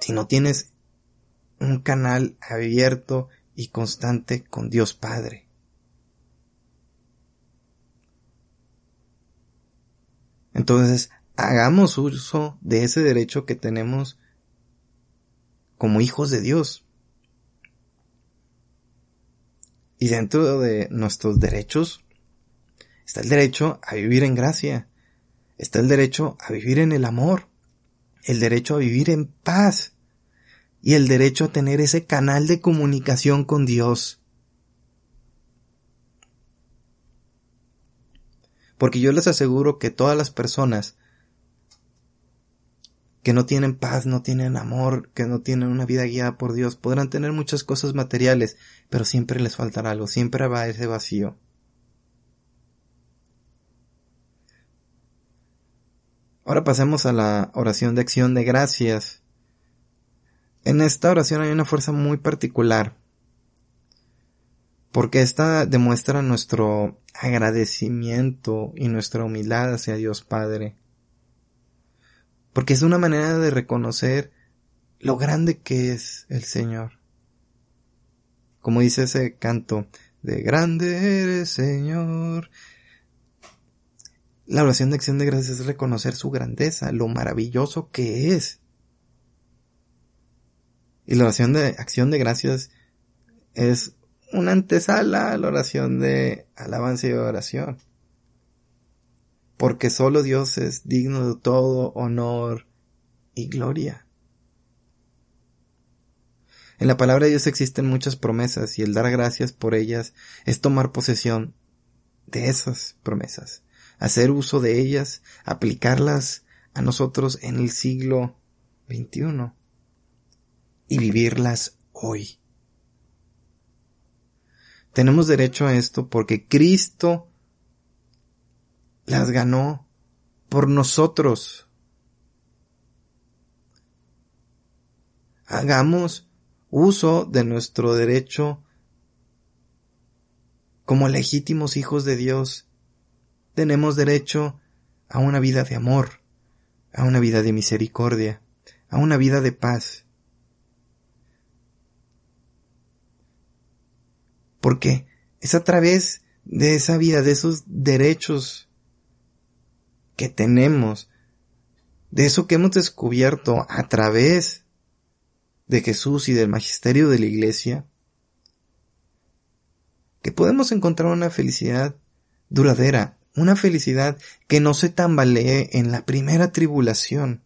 Si no tienes un canal abierto y constante con Dios Padre. Entonces, hagamos uso de ese derecho que tenemos como hijos de Dios. Y dentro de nuestros derechos está el derecho a vivir en gracia, está el derecho a vivir en el amor, el derecho a vivir en paz y el derecho a tener ese canal de comunicación con Dios. Porque yo les aseguro que todas las personas que no tienen paz, no tienen amor, que no tienen una vida guiada por Dios, podrán tener muchas cosas materiales, pero siempre les faltará algo, siempre va ese vacío. Ahora pasemos a la oración de acción de gracias. En esta oración hay una fuerza muy particular porque esta demuestra nuestro agradecimiento y nuestra humildad hacia Dios Padre. Porque es una manera de reconocer lo grande que es el Señor. Como dice ese canto, de grande eres Señor. La oración de acción de gracias es reconocer su grandeza, lo maravilloso que es. Y la oración de acción de gracias es una antesala a la oración de alabanza y oración. Porque solo Dios es digno de todo honor y gloria. En la palabra de Dios existen muchas promesas y el dar gracias por ellas es tomar posesión de esas promesas, hacer uso de ellas, aplicarlas a nosotros en el siglo XXI y vivirlas hoy. Tenemos derecho a esto porque Cristo las ganó por nosotros. Hagamos uso de nuestro derecho como legítimos hijos de Dios. Tenemos derecho a una vida de amor, a una vida de misericordia, a una vida de paz. Porque es a través de esa vida, de esos derechos que tenemos, de eso que hemos descubierto a través de Jesús y del magisterio de la iglesia, que podemos encontrar una felicidad duradera, una felicidad que no se tambalee en la primera tribulación.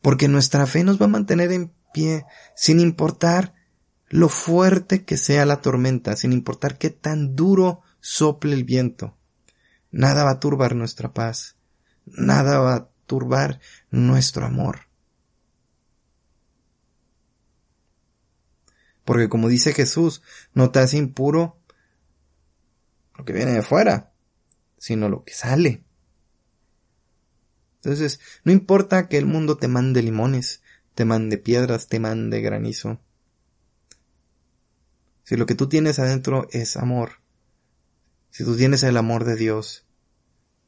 Porque nuestra fe nos va a mantener en pie, sin importar lo fuerte que sea la tormenta, sin importar qué tan duro sople el viento. nada va a turbar nuestra paz, nada va a turbar nuestro amor. Porque como dice Jesús, no te hace impuro lo que viene de fuera, sino lo que sale. Entonces, no importa que el mundo te mande limones, te mande piedras, te mande granizo. Si lo que tú tienes adentro es amor, si tú tienes el amor de Dios,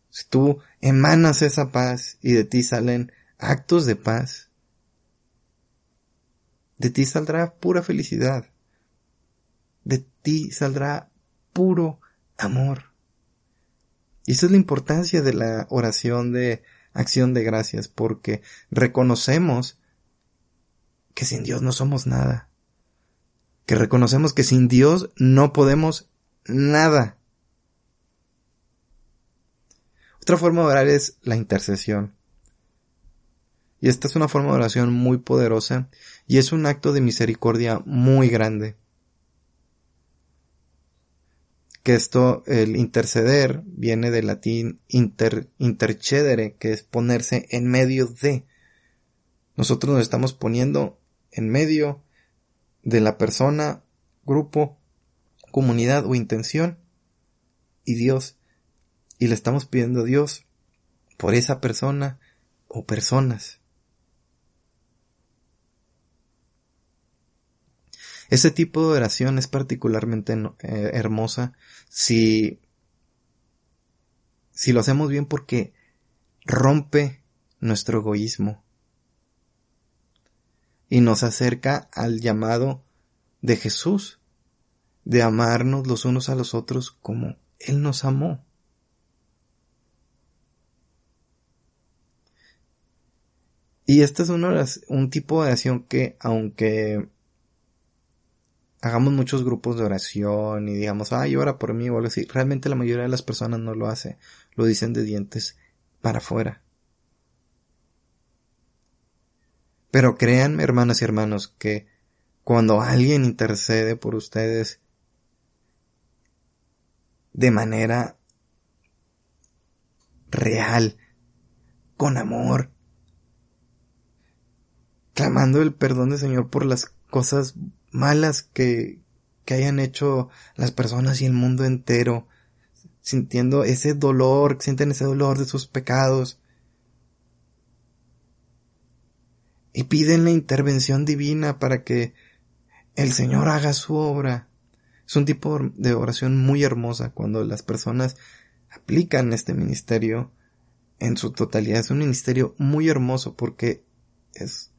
si tú emanas esa paz y de ti salen actos de paz, de ti saldrá pura felicidad. De ti saldrá puro amor. Y esa es la importancia de la oración de acción de gracias, porque reconocemos que sin Dios no somos nada. Que reconocemos que sin Dios no podemos nada. Otra forma de orar es la intercesión. Y esta es una forma de oración muy poderosa y es un acto de misericordia muy grande. Que esto, el interceder, viene del latín inter, intercedere, que es ponerse en medio de. Nosotros nos estamos poniendo en medio de la persona, grupo, comunidad o intención y Dios. Y le estamos pidiendo a Dios por esa persona o personas. Ese tipo de oración es particularmente eh, hermosa si, si lo hacemos bien porque rompe nuestro egoísmo y nos acerca al llamado de Jesús de amarnos los unos a los otros como Él nos amó. Y este es un tipo de oración que, aunque hagamos muchos grupos de oración y digamos, ay, ora por mí o algo así. Realmente la mayoría de las personas no lo hace. Lo dicen de dientes para afuera. Pero créanme, hermanas y hermanos, que cuando alguien intercede por ustedes de manera real, con amor, clamando el perdón del Señor por las cosas malas que, que hayan hecho las personas y el mundo entero, sintiendo ese dolor, sienten ese dolor de sus pecados. Y piden la intervención divina para que el Señor haga su obra. Es un tipo de oración muy hermosa cuando las personas aplican este ministerio en su totalidad. Es un ministerio muy hermoso porque es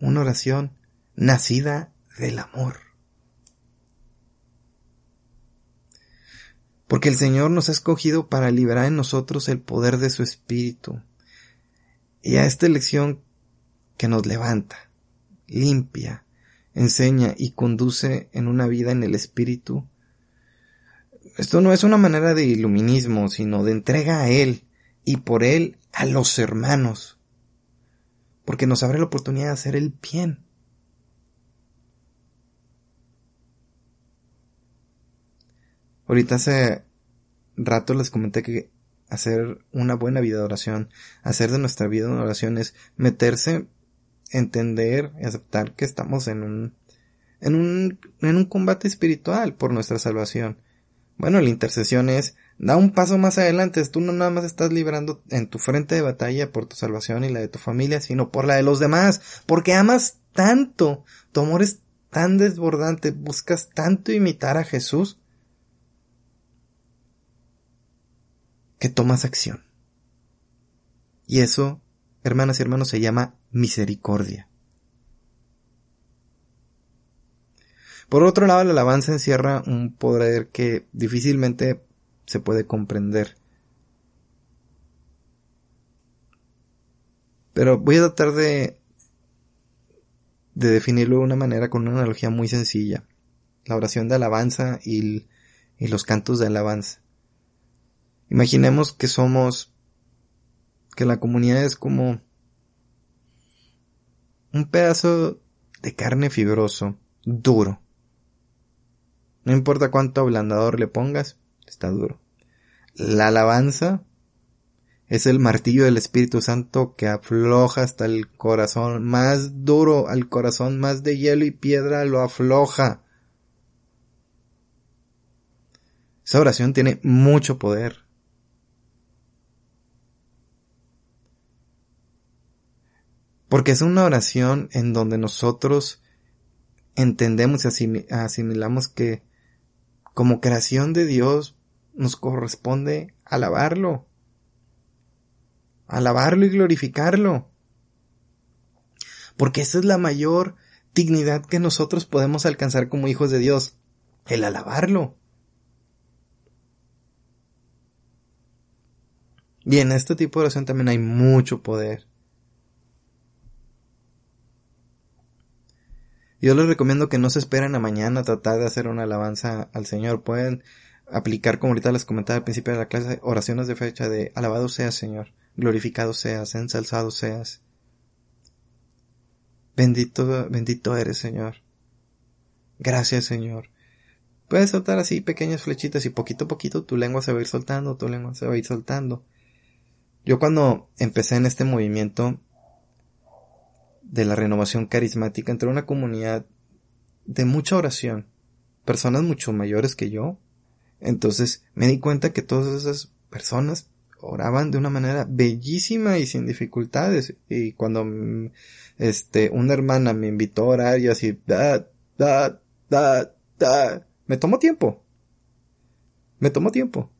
una oración nacida del amor. Porque el Señor nos ha escogido para liberar en nosotros el poder de su Espíritu. Y a esta elección que nos levanta, limpia, enseña y conduce en una vida en el Espíritu, esto no es una manera de iluminismo, sino de entrega a Él y por Él a los hermanos. Porque nos abre la oportunidad de hacer el bien. Ahorita hace rato les comenté que hacer una buena vida de oración, hacer de nuestra vida una oración es meterse, entender y aceptar que estamos en un, en un, en un combate espiritual por nuestra salvación. Bueno, la intercesión es, da un paso más adelante, tú no nada más estás librando en tu frente de batalla por tu salvación y la de tu familia, sino por la de los demás, porque amas tanto, tu amor es tan desbordante, buscas tanto imitar a Jesús, que tomas acción. Y eso, hermanas y hermanos, se llama misericordia. Por otro lado, la alabanza encierra un poder que difícilmente se puede comprender. Pero voy a tratar de, de definirlo de una manera con una analogía muy sencilla. La oración de alabanza y, y los cantos de alabanza. Imaginemos que somos, que la comunidad es como un pedazo de carne fibroso, duro. No importa cuánto ablandador le pongas, está duro. La alabanza es el martillo del Espíritu Santo que afloja hasta el corazón más duro, al corazón más de hielo y piedra lo afloja. Esa oración tiene mucho poder. Porque es una oración en donde nosotros entendemos y asimilamos que como creación de Dios nos corresponde alabarlo. Alabarlo y glorificarlo. Porque esa es la mayor dignidad que nosotros podemos alcanzar como hijos de Dios. El alabarlo. Y en este tipo de oración también hay mucho poder. Yo les recomiendo que no se esperen a mañana a tratar de hacer una alabanza al Señor. Pueden aplicar, como ahorita les comentaba al principio de la clase, oraciones de fecha de alabado seas Señor, glorificado seas, ensalzado seas. Bendito, bendito eres Señor. Gracias Señor. Puedes soltar así pequeñas flechitas y poquito a poquito tu lengua se va a ir soltando, tu lengua se va a ir soltando. Yo cuando empecé en este movimiento, de la renovación carismática entre una comunidad de mucha oración, personas mucho mayores que yo. Entonces me di cuenta que todas esas personas oraban de una manera bellísima y sin dificultades. Y cuando mm, este una hermana me invitó a orar y así da da da da me tomó tiempo. Me tomó tiempo.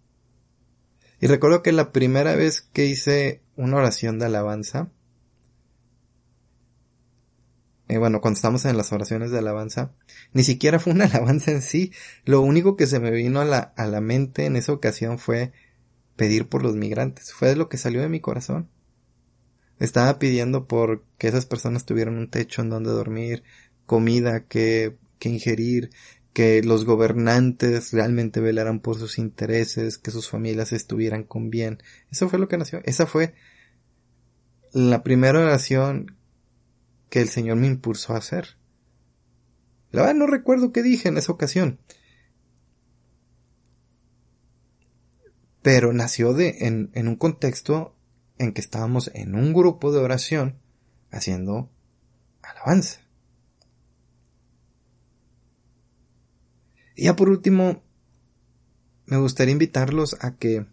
Y recuerdo que la primera vez que hice una oración de alabanza eh, bueno, cuando estamos en las oraciones de alabanza, ni siquiera fue una alabanza en sí. Lo único que se me vino a la, a la mente en esa ocasión fue pedir por los migrantes. Fue lo que salió de mi corazón. Estaba pidiendo por que esas personas tuvieran un techo en donde dormir, comida que, que ingerir, que los gobernantes realmente velaran por sus intereses, que sus familias estuvieran con bien. Eso fue lo que nació. Esa fue la primera oración que el Señor me impulsó a hacer. La verdad no recuerdo qué dije en esa ocasión. Pero nació de, en, en un contexto en que estábamos en un grupo de oración haciendo alabanza. Y ya por último, me gustaría invitarlos a que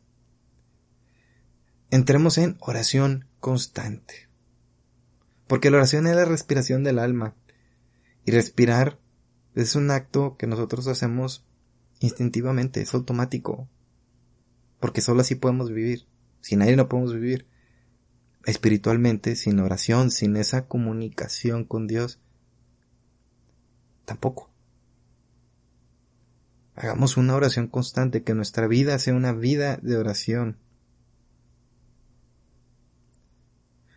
entremos en oración constante. Porque la oración es la respiración del alma. Y respirar es un acto que nosotros hacemos instintivamente, es automático. Porque solo así podemos vivir. Sin aire no podemos vivir. Espiritualmente, sin oración, sin esa comunicación con Dios, tampoco. Hagamos una oración constante, que nuestra vida sea una vida de oración.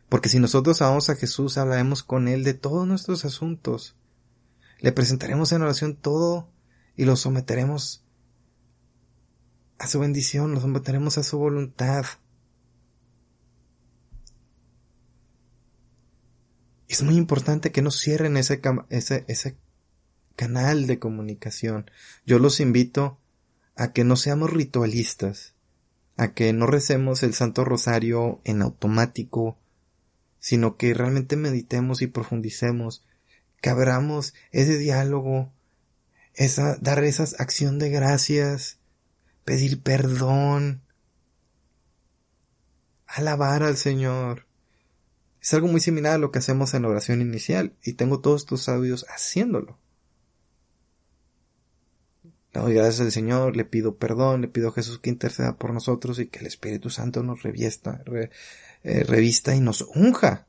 Porque si nosotros amamos a Jesús, hablaremos con Él de todos nuestros asuntos. Le presentaremos en oración todo y lo someteremos a su bendición, lo someteremos a su voluntad. Es muy importante que no cierren ese, ese, ese canal de comunicación. Yo los invito a que no seamos ritualistas, a que no recemos el Santo Rosario en automático, sino que realmente meditemos y profundicemos, que abramos ese diálogo, esa, dar esa acción de gracias, pedir perdón, alabar al Señor. Es algo muy similar a lo que hacemos en la oración inicial y tengo todos estos audios haciéndolo. Doy gracias al Señor, le pido perdón, le pido a Jesús que interceda por nosotros y que el Espíritu Santo nos eh, revista y nos unja.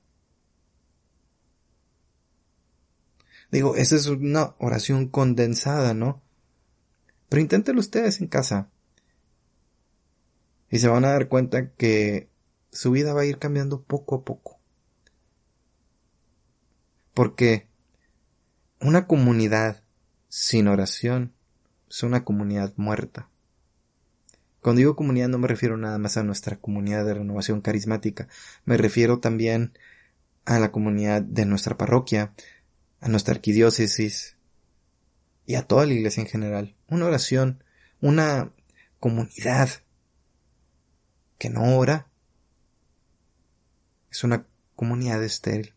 Digo, esa es una oración condensada, ¿no? Pero inténtelo ustedes en casa. Y se van a dar cuenta que su vida va a ir cambiando poco a poco. Porque una comunidad sin oración es una comunidad muerta. Cuando digo comunidad no me refiero nada más a nuestra comunidad de renovación carismática, me refiero también a la comunidad de nuestra parroquia, a nuestra arquidiócesis y a toda la iglesia en general. Una oración, una comunidad que no ora, es una comunidad estéril.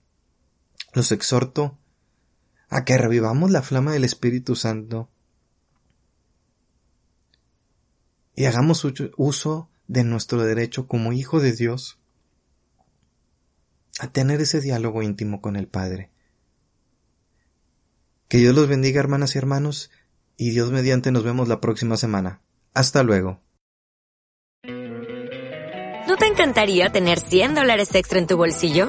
Los exhorto a que revivamos la flama del Espíritu Santo y hagamos uso de nuestro derecho como hijo de Dios a tener ese diálogo íntimo con el Padre. Que Dios los bendiga hermanas y hermanos y Dios mediante nos vemos la próxima semana. Hasta luego. ¿No te encantaría tener 100 dólares extra en tu bolsillo?